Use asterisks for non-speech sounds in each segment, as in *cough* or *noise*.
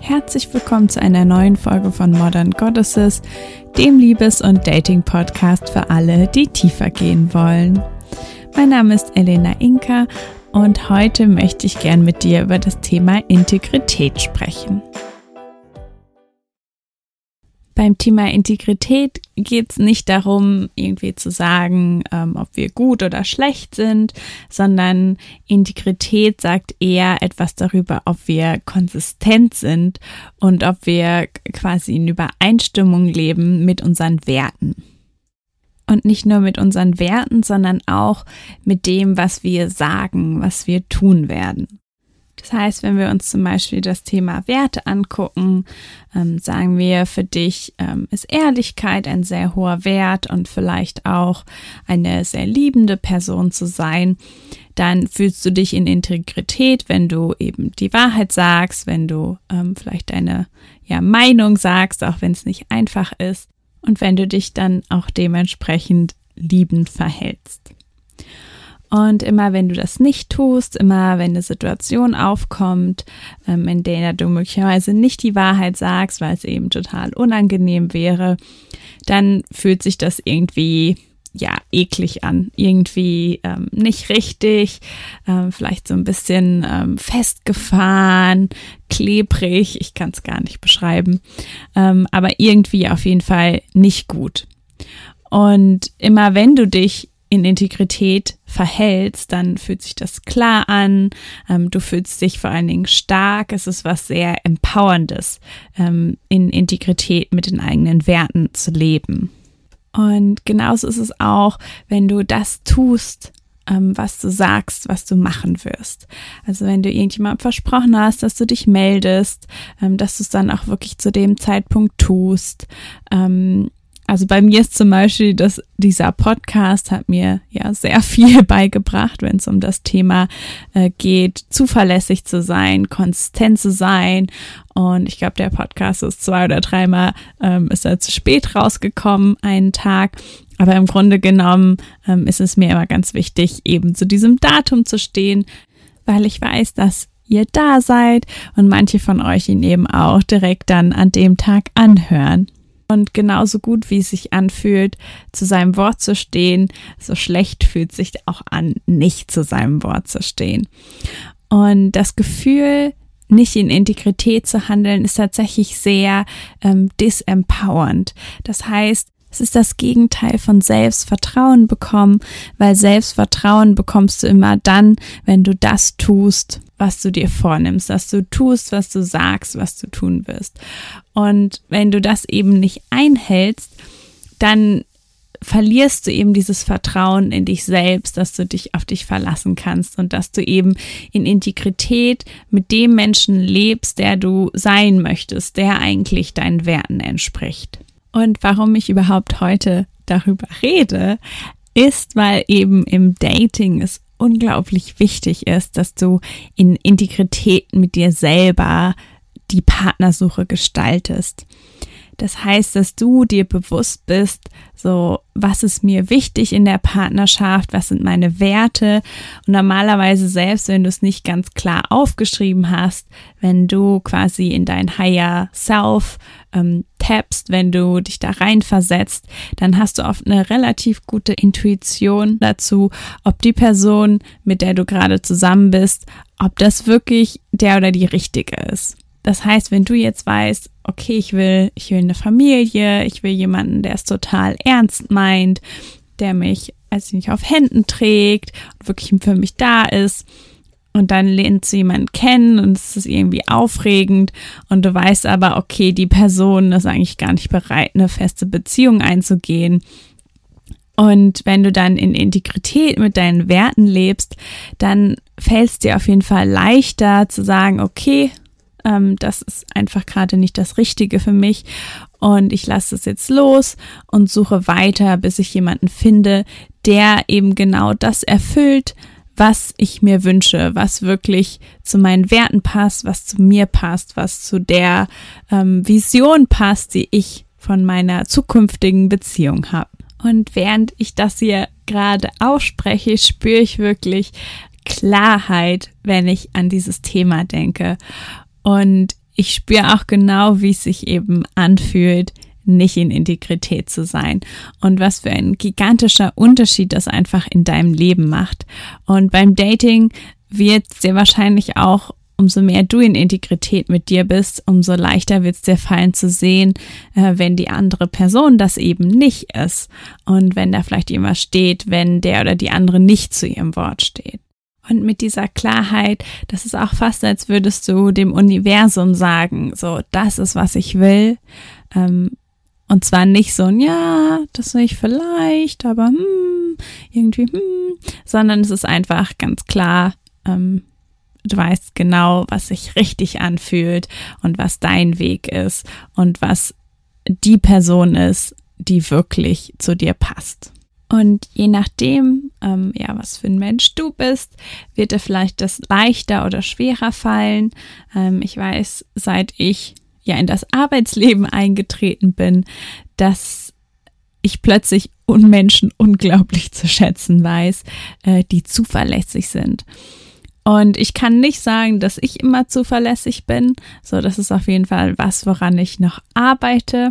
Herzlich willkommen zu einer neuen Folge von Modern Goddesses, dem Liebes- und Dating-Podcast für alle, die tiefer gehen wollen. Mein Name ist Elena Inka und heute möchte ich gern mit dir über das Thema Integrität sprechen. Beim Thema Integrität geht es nicht darum, irgendwie zu sagen, ähm, ob wir gut oder schlecht sind, sondern Integrität sagt eher etwas darüber, ob wir konsistent sind und ob wir quasi in Übereinstimmung leben mit unseren Werten. Und nicht nur mit unseren Werten, sondern auch mit dem, was wir sagen, was wir tun werden. Das heißt, wenn wir uns zum Beispiel das Thema Werte angucken, ähm, sagen wir, für dich ähm, ist Ehrlichkeit ein sehr hoher Wert und vielleicht auch eine sehr liebende Person zu sein, dann fühlst du dich in Integrität, wenn du eben die Wahrheit sagst, wenn du ähm, vielleicht deine ja, Meinung sagst, auch wenn es nicht einfach ist und wenn du dich dann auch dementsprechend liebend verhältst. Und immer wenn du das nicht tust, immer wenn eine Situation aufkommt, ähm, in der du möglicherweise nicht die Wahrheit sagst, weil es eben total unangenehm wäre, dann fühlt sich das irgendwie ja eklig an, irgendwie ähm, nicht richtig, ähm, vielleicht so ein bisschen ähm, festgefahren, klebrig, ich kann es gar nicht beschreiben, ähm, aber irgendwie auf jeden Fall nicht gut. Und immer wenn du dich in Integrität verhältst, dann fühlt sich das klar an. Ähm, du fühlst dich vor allen Dingen stark. Es ist was sehr Empowerndes, ähm, in Integrität mit den eigenen Werten zu leben. Und genauso ist es auch, wenn du das tust, ähm, was du sagst, was du machen wirst. Also wenn du irgendjemandem versprochen hast, dass du dich meldest, ähm, dass du es dann auch wirklich zu dem Zeitpunkt tust, ähm, also bei mir ist zum Beispiel, dass dieser Podcast hat mir ja sehr *laughs* viel beigebracht, wenn es um das Thema äh, geht, zuverlässig zu sein, konsistent zu sein. Und ich glaube, der Podcast ist zwei oder dreimal ähm, ist er zu spät rausgekommen, einen Tag. Aber im Grunde genommen ähm, ist es mir immer ganz wichtig, eben zu diesem Datum zu stehen, weil ich weiß, dass ihr da seid und manche von euch ihn eben auch direkt dann an dem Tag anhören. Und genauso gut, wie es sich anfühlt, zu seinem Wort zu stehen, so schlecht fühlt sich auch an, nicht zu seinem Wort zu stehen. Und das Gefühl, nicht in Integrität zu handeln, ist tatsächlich sehr ähm, disempowernd. Das heißt, es ist das Gegenteil von Selbstvertrauen bekommen, weil Selbstvertrauen bekommst du immer dann, wenn du das tust, was du dir vornimmst, dass du tust, was du sagst, was du tun wirst. Und wenn du das eben nicht einhältst, dann verlierst du eben dieses Vertrauen in dich selbst, dass du dich auf dich verlassen kannst und dass du eben in Integrität mit dem Menschen lebst, der du sein möchtest, der eigentlich deinen Werten entspricht. Und warum ich überhaupt heute darüber rede, ist, weil eben im Dating es unglaublich wichtig ist, dass du in Integrität mit dir selber die Partnersuche gestaltest. Das heißt, dass du dir bewusst bist, so, was ist mir wichtig in der Partnerschaft, was sind meine Werte und normalerweise selbst, wenn du es nicht ganz klar aufgeschrieben hast, wenn du quasi in dein Higher Self ähm, tappst, wenn du dich da reinversetzt, dann hast du oft eine relativ gute Intuition dazu, ob die Person, mit der du gerade zusammen bist, ob das wirklich der oder die richtige ist. Das heißt, wenn du jetzt weißt, okay, ich will, ich will eine Familie, ich will jemanden, der es total ernst meint, der mich, also nicht auf Händen trägt und wirklich für mich da ist, und dann lernst du jemanden kennen und es ist irgendwie aufregend und du weißt aber, okay, die Person ist eigentlich gar nicht bereit, eine feste Beziehung einzugehen. Und wenn du dann in Integrität mit deinen Werten lebst, dann fällt es dir auf jeden Fall leichter zu sagen, okay, ähm, das ist einfach gerade nicht das Richtige für mich und ich lasse es jetzt los und suche weiter, bis ich jemanden finde, der eben genau das erfüllt, was ich mir wünsche, was wirklich zu meinen Werten passt, was zu mir passt, was zu der ähm, Vision passt, die ich von meiner zukünftigen Beziehung habe. Und während ich das hier gerade ausspreche, spüre ich wirklich Klarheit, wenn ich an dieses Thema denke. Und ich spüre auch genau, wie es sich eben anfühlt, nicht in Integrität zu sein und was für ein gigantischer Unterschied das einfach in deinem Leben macht. Und beim Dating wird sehr wahrscheinlich auch umso mehr du in Integrität mit dir bist, umso leichter wird es dir fallen zu sehen, äh, wenn die andere Person das eben nicht ist und wenn da vielleicht jemand steht, wenn der oder die andere nicht zu ihrem Wort steht. Und mit dieser Klarheit, das ist auch fast, als würdest du dem Universum sagen, so, das ist, was ich will. Ähm, und zwar nicht so ein, ja, das will ich vielleicht, aber hm, irgendwie, hm, sondern es ist einfach ganz klar, ähm, du weißt genau, was sich richtig anfühlt und was dein Weg ist und was die Person ist, die wirklich zu dir passt. Und je nachdem, ähm, ja, was für ein Mensch du bist, wird dir vielleicht das leichter oder schwerer fallen. Ähm, ich weiß, seit ich ja in das Arbeitsleben eingetreten bin, dass ich plötzlich Unmenschen unglaublich zu schätzen weiß, äh, die zuverlässig sind. Und ich kann nicht sagen, dass ich immer zuverlässig bin. So, das ist auf jeden Fall was, woran ich noch arbeite.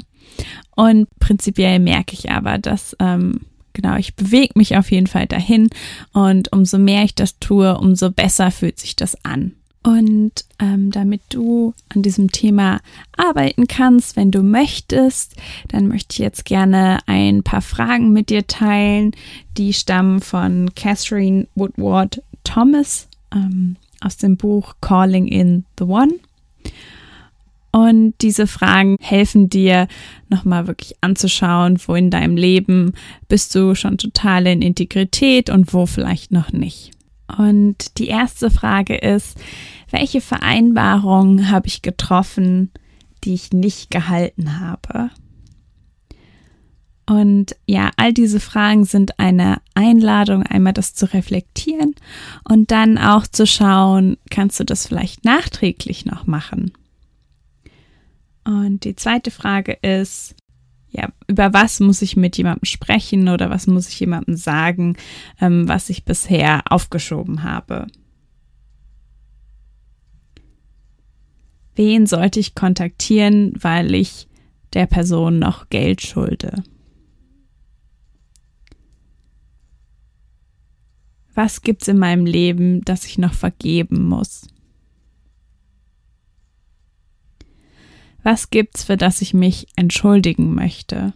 Und prinzipiell merke ich aber, dass ähm, genau, ich bewege mich auf jeden Fall dahin und umso mehr ich das tue, umso besser fühlt sich das an. Und ähm, damit du an diesem Thema arbeiten kannst, wenn du möchtest, dann möchte ich jetzt gerne ein paar Fragen mit dir teilen. Die stammen von Catherine Woodward Thomas ähm, aus dem Buch Calling in the One. Und diese Fragen helfen dir nochmal wirklich anzuschauen, wo in deinem Leben bist du schon total in Integrität und wo vielleicht noch nicht. Und die erste Frage ist, welche Vereinbarungen habe ich getroffen, die ich nicht gehalten habe? Und ja, all diese Fragen sind eine Einladung, einmal das zu reflektieren und dann auch zu schauen, kannst du das vielleicht nachträglich noch machen? Und die zweite Frage ist, ja, über was muss ich mit jemandem sprechen oder was muss ich jemandem sagen, ähm, was ich bisher aufgeschoben habe? Wen sollte ich kontaktieren, weil ich der Person noch Geld schulde? Was gibt's in meinem Leben, das ich noch vergeben muss? Was gibt's, für das ich mich entschuldigen möchte?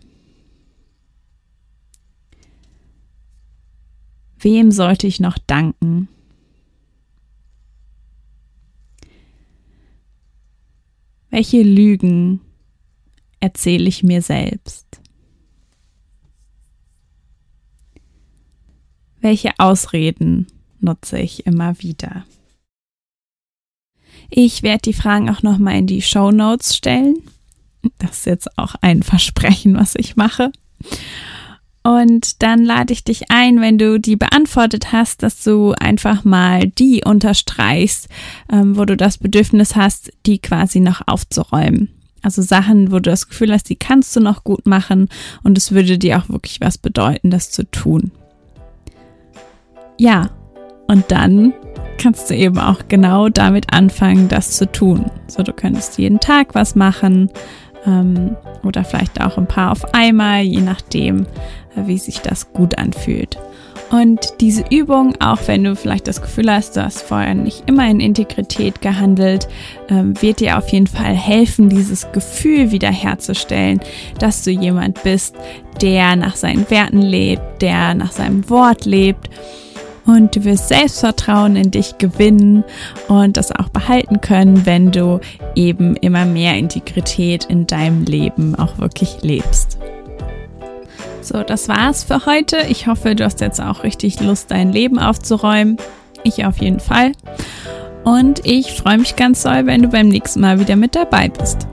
Wem sollte ich noch danken? Welche Lügen erzähle ich mir selbst? Welche Ausreden nutze ich immer wieder? Ich werde die Fragen auch nochmal in die Show Notes stellen. Das ist jetzt auch ein Versprechen, was ich mache. Und dann lade ich dich ein, wenn du die beantwortet hast, dass du einfach mal die unterstreichst, ähm, wo du das Bedürfnis hast, die quasi noch aufzuräumen. Also Sachen, wo du das Gefühl hast, die kannst du noch gut machen und es würde dir auch wirklich was bedeuten, das zu tun. Ja, und dann kannst du eben auch genau damit anfangen, das zu tun. So, du könntest jeden Tag was machen ähm, oder vielleicht auch ein paar auf einmal, je nachdem, äh, wie sich das gut anfühlt. Und diese Übung, auch wenn du vielleicht das Gefühl hast, du hast vorher nicht immer in Integrität gehandelt, ähm, wird dir auf jeden Fall helfen, dieses Gefühl wiederherzustellen, dass du jemand bist, der nach seinen Werten lebt, der nach seinem Wort lebt und du wirst Selbstvertrauen in dich gewinnen und das auch behalten können, wenn du eben immer mehr Integrität in deinem Leben auch wirklich lebst. So, das war's für heute. Ich hoffe, du hast jetzt auch richtig Lust, dein Leben aufzuräumen. Ich auf jeden Fall. Und ich freue mich ganz doll, wenn du beim nächsten Mal wieder mit dabei bist.